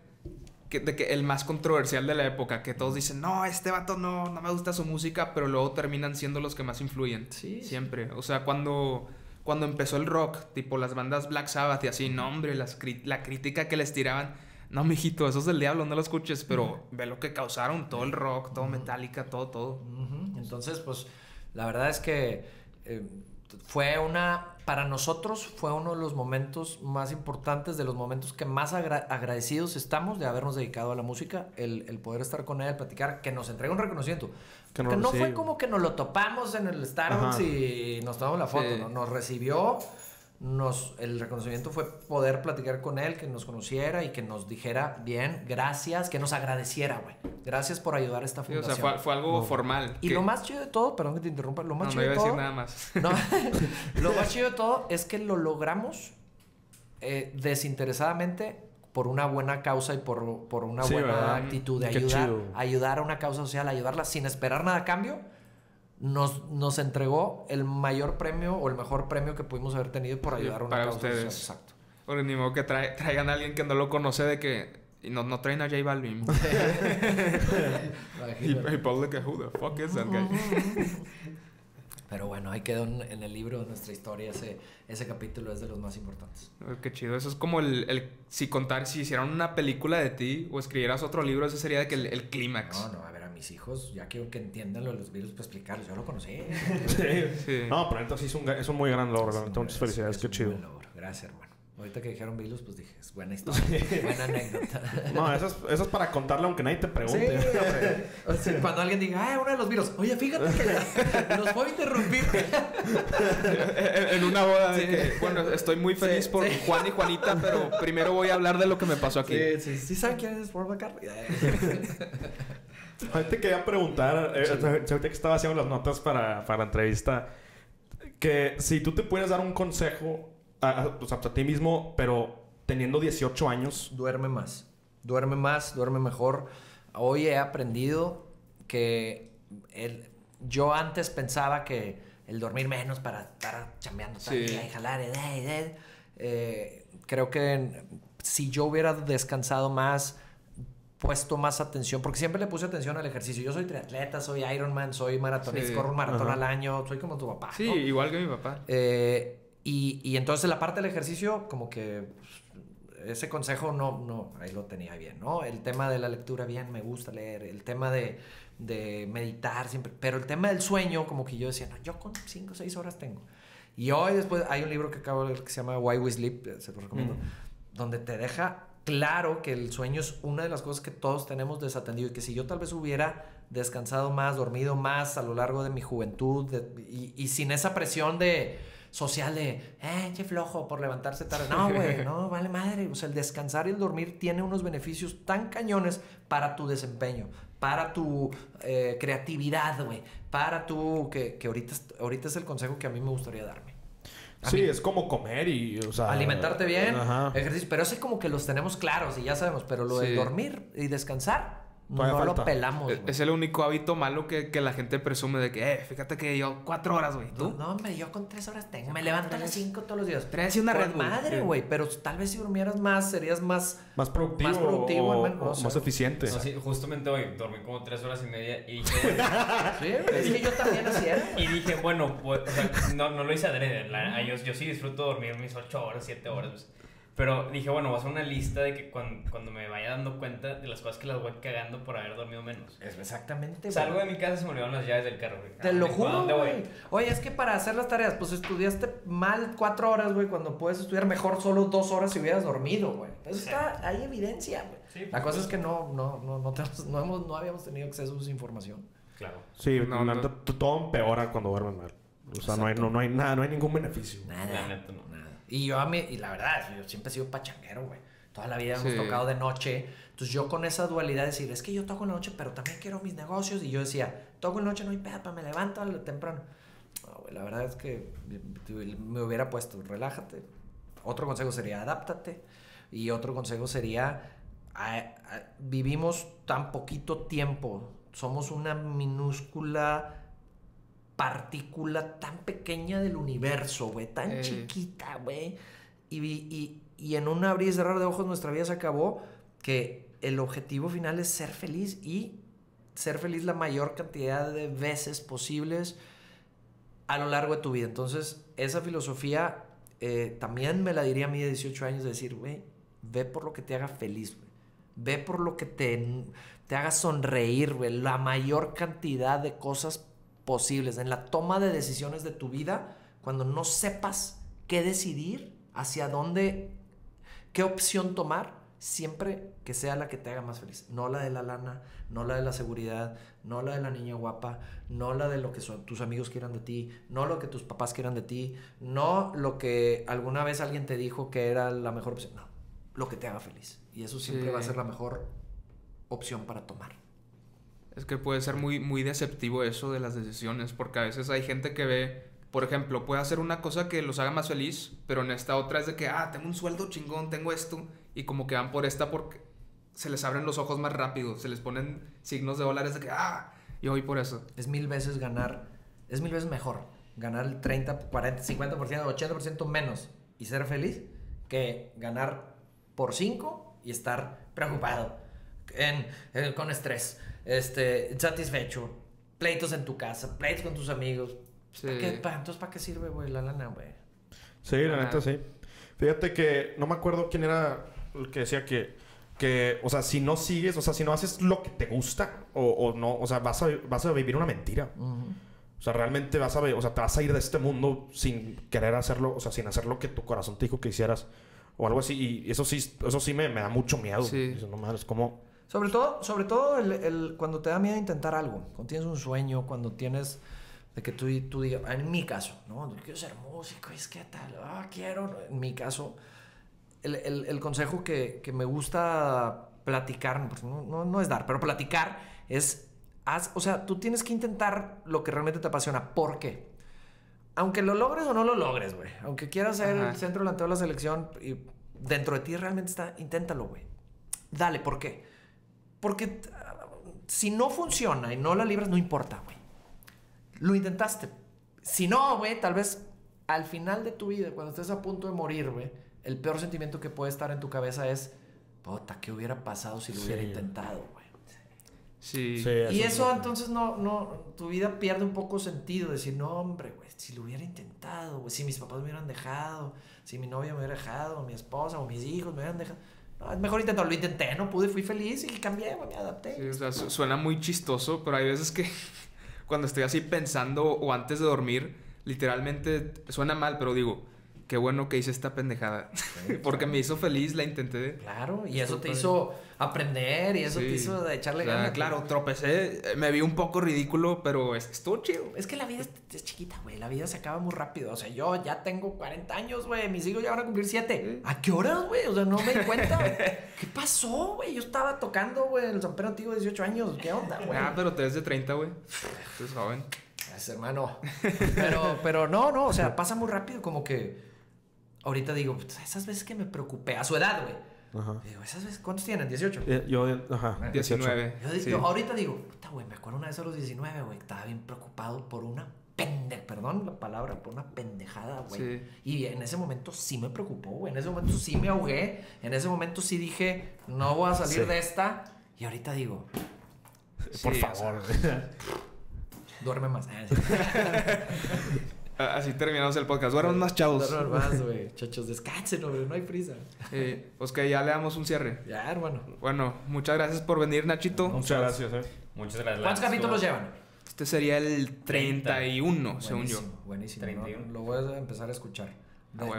Speaker 3: que, de que el más controversial de la época, que todos dicen, no, este vato no, no me gusta su música, pero luego terminan siendo los que más influyen.
Speaker 1: Sí, sí.
Speaker 3: Siempre. O sea, cuando, cuando empezó el rock, tipo las bandas Black Sabbath y así, no, hombre, las la crítica que les tiraban. No, mijito, eso es del diablo, no lo escuches, pero ve lo que causaron, todo el rock, todo Metallica, todo, todo.
Speaker 1: Entonces, pues, la verdad es que eh, fue una, para nosotros fue uno de los momentos más importantes, de los momentos que más agra- agradecidos estamos de habernos dedicado a la música, el, el poder estar con él, platicar, que nos entrega un reconocimiento.
Speaker 2: Que
Speaker 1: Que
Speaker 2: no-
Speaker 1: fue como que nos lo topamos en el Starbucks
Speaker 2: Ajá.
Speaker 1: y nos tomamos la foto,
Speaker 3: Sí.
Speaker 1: ¿no? Nos recibió, nos, el reconocimiento fue poder platicar con él, que nos conociera y que nos dijera, bien, gracias, que nos agradeciera, güey. Gracias por ayudar a esta
Speaker 3: Sí, o
Speaker 1: fundación.
Speaker 3: sea, fue, fue algo formal.
Speaker 1: Y
Speaker 3: que-
Speaker 1: lo más chido de todo, perdón que te interrumpa, lo más
Speaker 3: No, no
Speaker 1: chido
Speaker 3: iba a
Speaker 1: de
Speaker 3: decir
Speaker 1: todo.
Speaker 3: nada más.
Speaker 1: No, lo más chido de todo es que lo logramos eh, desinteresadamente por una buena causa y por, por una
Speaker 2: Sí,
Speaker 1: buena
Speaker 2: ¿verdad?
Speaker 1: actitud de
Speaker 2: Qué
Speaker 1: ayudar,
Speaker 2: chido.
Speaker 1: ayudar a una causa social, ayudarla sin esperar nada a cambio. Nos, nos entregó el mayor premio o el mejor premio que pudimos haber tenido por ayudar a una
Speaker 3: para
Speaker 1: causa
Speaker 3: ustedes.
Speaker 1: social. Exacto.
Speaker 3: Porque ni modo que trae- traigan a alguien que no lo conoce de que... Y no, no traen a J Balvin. y, y Paul de que, who the fuck is that guy?
Speaker 1: Pero bueno, ahí quedó en, el libro de nuestra historia. Ese, ese capítulo es de los más importantes.
Speaker 3: Oh, Qué chido. Eso es como el, el- Si contar, si hicieran una película de ti o escribieras otro libro, ese sería de que el, el clímax.
Speaker 1: No, no, a ver, mis hijos, ya quiero que entiendan lo de los virus, pues explicarles. Yo lo conocí.
Speaker 2: Sí.
Speaker 3: Sí.
Speaker 2: No, pero entonces sí es un, es un muy gran logro. la neta. Muchas
Speaker 1: Es-
Speaker 2: felicidades.
Speaker 1: es
Speaker 2: Qué
Speaker 1: un
Speaker 2: chido.
Speaker 1: buen logro. Gracias, hermano. Ahorita que dijeron virus, pues dije, es buena historia. buena anécdota.
Speaker 2: No, eso es, eso es para contarle aunque nadie te
Speaker 1: Sí,
Speaker 2: pregunte.
Speaker 1: hombre. O sea, cuando alguien diga, ah, uno de los virus. Oye, fíjate que nos puedo interrumpir.
Speaker 3: en en una boda de
Speaker 1: Sí.
Speaker 3: que, bueno, estoy muy feliz
Speaker 1: Sí,
Speaker 3: por
Speaker 1: sí.
Speaker 3: Juan y Juanita, pero primero voy a hablar de lo que me pasó aquí.
Speaker 1: Sí, sí, sí. ¿Saben quién es Paul McCartney?
Speaker 2: Ahorita te quería preguntar, eh, ahorita que estaba haciendo las notas para, para la entrevista, que si tú te puedes dar un consejo a, a- a ti mismo, pero teniendo 18 años,
Speaker 1: Duerme más. Duerme más, duerme mejor. Hoy he aprendido que el- yo antes pensaba que el dormir menos para estar chambeando
Speaker 3: Sí.
Speaker 1: y jalar, eh, eh, creo que si yo hubiera descansado más, puesto más atención, porque siempre le puse atención al ejercicio. Yo soy triatleta, soy Ironman, soy maratonista,
Speaker 3: Sí.
Speaker 1: corro un maratón
Speaker 2: Ajá.
Speaker 1: al año, soy como tu papá.
Speaker 3: Sí,
Speaker 1: ¿no?
Speaker 3: igual que mi papá.
Speaker 1: Eh, y, y entonces la parte del ejercicio, como que pues, ese consejo no, no, ahí lo tenía bien, ¿no? El tema de la lectura, bien, me gusta leer. El tema de, de meditar, siempre. Pero el tema del sueño, como que yo decía, no, yo con 5 o 6 horas tengo. Y hoy después hay un libro que acabo de leer que se llama Why We Sleep, eh, se lo recomiendo, donde te deja claro que el sueño es una de las cosas que todos tenemos desatendido y que si yo tal vez hubiera descansado más, dormido más a lo largo de mi juventud de- y, y sin esa presión de social de, eh, qué flojo por levantarse tarde. No, güey, no, vale madre. O sea, el descansar y el dormir tiene unos beneficios tan cañones para tu desempeño, para tu eh, creatividad, güey, para tu, que, que ahorita, ahorita es el consejo que a mí me gustaría darme.
Speaker 2: Sí, es como comer y, o sea...
Speaker 1: Alimentarte bien,
Speaker 2: Ajá.
Speaker 1: ejercicio, pero ese como que los tenemos claros y ya sabemos, pero lo de dormir y descansar,
Speaker 2: Todavía
Speaker 1: no lo pelamos.
Speaker 3: Es-
Speaker 1: güey.
Speaker 3: Es el único hábito malo que, que la gente presume de que, eh, fíjate que yo cuatro horas, güey.
Speaker 1: No,
Speaker 3: ¿Tú?
Speaker 1: no, hombre, yo con tres horas tengo. Me levanto a las cinco todos los días.
Speaker 3: Traes una
Speaker 1: Con
Speaker 3: Red
Speaker 1: madre, güey. Pero tal vez si durmieras más, serías más.
Speaker 2: Más productivo,
Speaker 1: Más productivo,
Speaker 2: o,
Speaker 1: al menos,
Speaker 2: o
Speaker 1: no sé.
Speaker 2: más eficiente.
Speaker 4: No, sí, justamente hoy dormí como tres horas y media y dije,
Speaker 1: Sí, es que yo también era.
Speaker 4: y dije, bueno pues, o sea, no, no lo hice adrede. la- yo, yo sí disfruto dormir mis ocho horas, siete horas. pues. Pero dije, bueno, voy a una lista de que cuando, cuando me vaya dando cuenta de las cosas que las voy cagando por haber dormido menos.
Speaker 1: Es exactamente,
Speaker 4: Salgo de mi casa y se me olvidaron las llaves del carro. güey.
Speaker 1: Te
Speaker 4: ¿A
Speaker 1: lo juro,
Speaker 4: dónde voy?
Speaker 1: güey. Oye, es que para hacer las tareas, pues estudiaste mal cuatro horas, güey, cuando puedes estudiar mejor solo dos horas si hubieras dormido, güey. Eso
Speaker 4: Sí.
Speaker 1: está, hay evidencia, güey.
Speaker 4: Sí,
Speaker 1: La cosa es que no, no, no, no, tenemos- no, hemos, no habíamos tenido acceso a esa información.
Speaker 4: Claro.
Speaker 2: Sí,
Speaker 3: No,
Speaker 2: todo empeora cuando duermes mal. O sea, no hay, no, no hay nada, no hay ningún beneficio.
Speaker 1: Nada.
Speaker 4: La neta, no.
Speaker 1: Y yo a mí, y la verdad, yo siempre he sido pachanguero, güey. Toda la vida hemos
Speaker 3: Sí.
Speaker 1: tocado de noche. Entonces yo con esa dualidad de decir, es que yo toco en la noche, pero también quiero mis negocios. Y yo decía, toco en la noche, no hay pedo, me levanto al- temprano. No, güey, la verdad es que me hubiera puesto, relájate. Otro consejo sería, adáptate. Y otro consejo sería, a- a- vivimos tan poquito tiempo. Somos una minúscula partícula tan pequeña del universo, güey, tan
Speaker 3: Eh.
Speaker 1: chiquita, güey. Y, y, y en un abrir y cerrar de ojos nuestra vida se acabó, que el objetivo final es ser feliz y ser feliz la mayor cantidad de veces posibles a lo largo de tu vida. Entonces, esa filosofía eh, también me la diría a mí de 18 años, de decir, güey, ve por lo que te haga feliz, güey. Ve por lo que te, te haga sonreír, güey. La mayor cantidad de cosas posibles. En la toma de decisiones de tu vida, cuando no sepas qué decidir, hacia dónde, qué opción tomar, siempre que sea la que te haga más feliz. No la de la lana, no la de la seguridad, no la de la niña guapa, no la de lo que son- tus amigos quieran de ti, no lo que tus papás quieran de ti, no lo que alguna vez alguien te dijo que era la mejor opción. No, lo que te haga feliz. Y eso siempre
Speaker 3: Sí.
Speaker 1: va a ser la mejor opción para tomar.
Speaker 3: Es que puede ser muy, muy deceptivo eso de las decisiones, porque a veces hay gente que ve, por ejemplo, puede hacer una cosa que los haga más feliz, pero en esta otra es de que, ah, tengo un sueldo chingón, tengo esto, y como que van por esta porque se les abren los ojos más rápido, se les ponen signos de dólares de que, ah, yo voy por eso.
Speaker 1: Es mil veces ganar, es mil veces mejor ganar el 30, 40, 50%, 80% menos y ser feliz que ganar por 5 y estar preocupado, con estrés, este, insatisfecho, pleitos en tu casa, pleitos con tus amigos.
Speaker 3: Sí.
Speaker 1: ¿Para qué, pa- entonces, ¿para qué sirve, güey, la lana, güey?
Speaker 2: Sí, la neta sí. Fíjate que no me acuerdo quién era el que decía que que, o sea, si no sigues, o sea, si no haces lo que te gusta o, o no, o sea, vas a, vas a vivir una mentira. O sea, realmente vas a, o sea, te vas a ir de este mundo sin querer hacerlo, o sea, sin hacer lo que tu corazón te dijo que hicieras o algo así. Y eso sí, eso sí me, me da mucho miedo.
Speaker 3: Sí.
Speaker 2: Dices, no mames, como...
Speaker 1: Sobre todo, sobre todo el, el- cuando te da miedo intentar algo, cuando tienes un sueño, cuando tienes de que tú, tú digas, en mi caso, ¿no? Yo quiero ser músico, es que tal, ah, quiero, en mi caso, el, el- el consejo que, que me gusta platicar, pues no, no, no es dar, pero platicar es, haz, o sea, tú tienes que intentar lo que realmente te apasiona. ¿Por qué? Aunque lo logres o no lo logres, güey. Aunque quieras ser
Speaker 3: Ajá.
Speaker 1: el centro delantero de la selección y dentro de ti realmente está, inténtalo, güey. Dale, ¿por qué? Porque ah, si no funciona y no la libras, no importa, güey. Lo intentaste. Si no, güey, tal vez al final de tu vida, cuando estés a punto de morir, güey, el peor sentimiento que puede estar en tu cabeza es, puta, ¿qué hubiera pasado si lo hubiera
Speaker 2: Sí.
Speaker 1: intentado, güey?
Speaker 3: Sí.
Speaker 2: Sí,
Speaker 1: Y
Speaker 2: es
Speaker 1: eso entonces no, no, tu vida pierde un poco sentido. Decir, no, hombre, güey, si lo hubiera intentado, güey, si mis papás me hubieran dejado, si mi novia me hubiera dejado, o mi esposa, o mis hijos me hubieran dejado. Es mejor intentarlo. Lo intenté, no pude, fui feliz y cambié, me adapté.
Speaker 3: Suena muy chistoso, pero hay veces que cuando estoy así pensando o antes de dormir, literalmente suena mal, pero digo, qué bueno que hice esta pendejada. Porque me hizo feliz, la intenté.
Speaker 1: Claro, y eso te hizo aprender y eso
Speaker 3: Sí.
Speaker 1: te hizo echarle
Speaker 3: O sea,
Speaker 1: ganas.
Speaker 3: Claro, tropecé, eh, me vi un poco ridículo, pero es- estuvo chido.
Speaker 1: Es que la vida es, es chiquita, güey. La vida se acaba muy rápido. O sea, yo ya tengo 40 años, güey. Mis hijos ya van a cumplir 7. ¿A qué horas, güey? O sea, no me di cuenta. ¿Qué pasó, güey? Yo estaba tocando, güey, en el San Pedro Antiguo de 18 años. ¿Qué onda, güey?
Speaker 3: Ah, pero te ves de 30, güey. Tú joven.
Speaker 1: Gracias, hermano. Pero, pero no, no. O sea, pasa muy rápido. Como que ahorita digo, pues, esas veces que me preocupé. A su edad, güey.
Speaker 2: Ajá.
Speaker 1: Digo, esas veces, ¿cuántos tienen? 18.
Speaker 2: Eh, Yo, ajá.
Speaker 3: 19.
Speaker 1: Yo,
Speaker 3: sí.
Speaker 1: yo ahorita digo, puta, güey, me acuerdo una vez a los 19, güey, estaba bien preocupado por una pendeja, perdón la palabra, por una pendejada, güey.
Speaker 3: Sí.
Speaker 1: Y en ese momento sí me preocupó, güey. En ese momento sí me ahogué. En ese momento sí dije, no voy a salir
Speaker 2: Sí.
Speaker 1: de esta. Y ahorita digo,
Speaker 2: Por
Speaker 3: Sí, o
Speaker 2: favor.
Speaker 1: duerme más.
Speaker 3: Así terminamos el podcast. Duerman más chavos.
Speaker 1: Duerme más, güey. Chachos, descansen, hombre, no hay prisa.
Speaker 3: Eh, pues que ya le damos un cierre.
Speaker 1: Ya, hermano.
Speaker 3: Bueno, muchas gracias por venir, Nachito.
Speaker 2: Muchas gracias, eh.
Speaker 4: Muchas gracias.
Speaker 1: ¿Cuántos capítulos llevan?
Speaker 3: Este sería el 31, según yo.
Speaker 1: Buenísimo, Buenísimo.
Speaker 4: 31.
Speaker 1: ¿no? Lo voy a empezar a escuchar.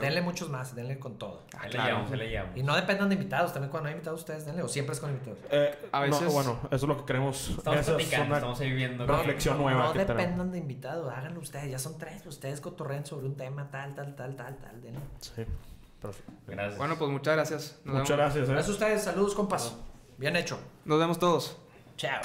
Speaker 1: Denle muchos más, denle con todo.
Speaker 3: Ah,
Speaker 4: Ahí le
Speaker 3: claro.
Speaker 4: llevamos, ahí le llevamos.
Speaker 1: Y no dependan de invitados, también cuando hay invitados ustedes denle, o siempre es con invitados.
Speaker 2: Eh,
Speaker 3: A veces-
Speaker 2: no, bueno, eso es lo que queremos.
Speaker 4: Estamos
Speaker 2: es
Speaker 4: platicando, estamos ahí viendo.
Speaker 2: No, reflexión nueva
Speaker 1: No
Speaker 2: que tenemos.
Speaker 1: dependan de invitados, háganlo ustedes, ya son tres, ustedes cotorren sobre un tema tal, tal, tal, tal, tal, denle.
Speaker 2: Sí. Perfecto.
Speaker 4: Gracias.
Speaker 3: Bueno, pues muchas gracias. Nos
Speaker 2: Muchas
Speaker 3: vemos.
Speaker 2: gracias, eh.
Speaker 1: Gracias a ustedes, saludos compas. Bien hecho.
Speaker 3: Nos vemos todos.
Speaker 1: Chao.